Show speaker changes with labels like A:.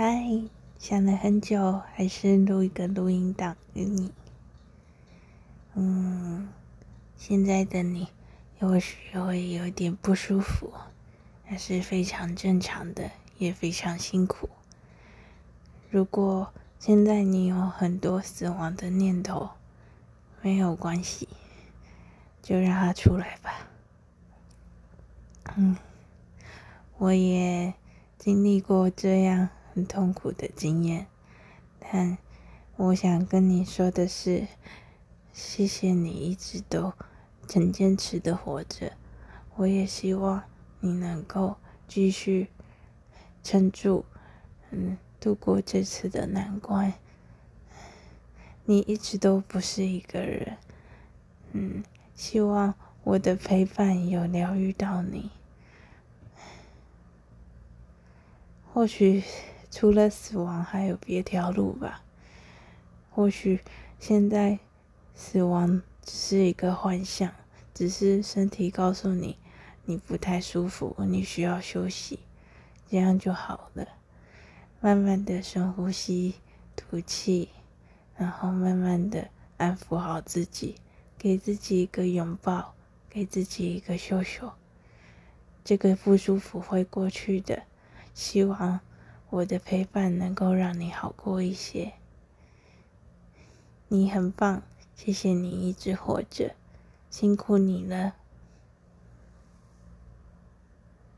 A: 嗨，想了很久，还是录一个录音档给你。嗯，现在的你有时会有点不舒服，那是非常正常的，也非常辛苦。如果现在你有很多死亡的念头，没有关系，就让它出来吧。嗯，我也经历过这样。很痛苦的经验，但我想跟你说的是，谢谢你一直都很坚持的活着。我也希望你能够继续撑住，嗯，度过这次的难关。你一直都不是一个人，嗯，希望我的陪伴有疗愈到你，或许。除了死亡，还有别条路吧。或许现在死亡只是一个幻象，只是身体告诉你你不太舒服，你需要休息，这样就好了。慢慢的深呼吸，吐气，然后慢慢的安抚好自己，给自己一个拥抱，给自己一个秀秀。这个不舒服会过去的，希望。我的陪伴能够让你好过一些。你很棒，谢谢你一直活着，辛苦你了。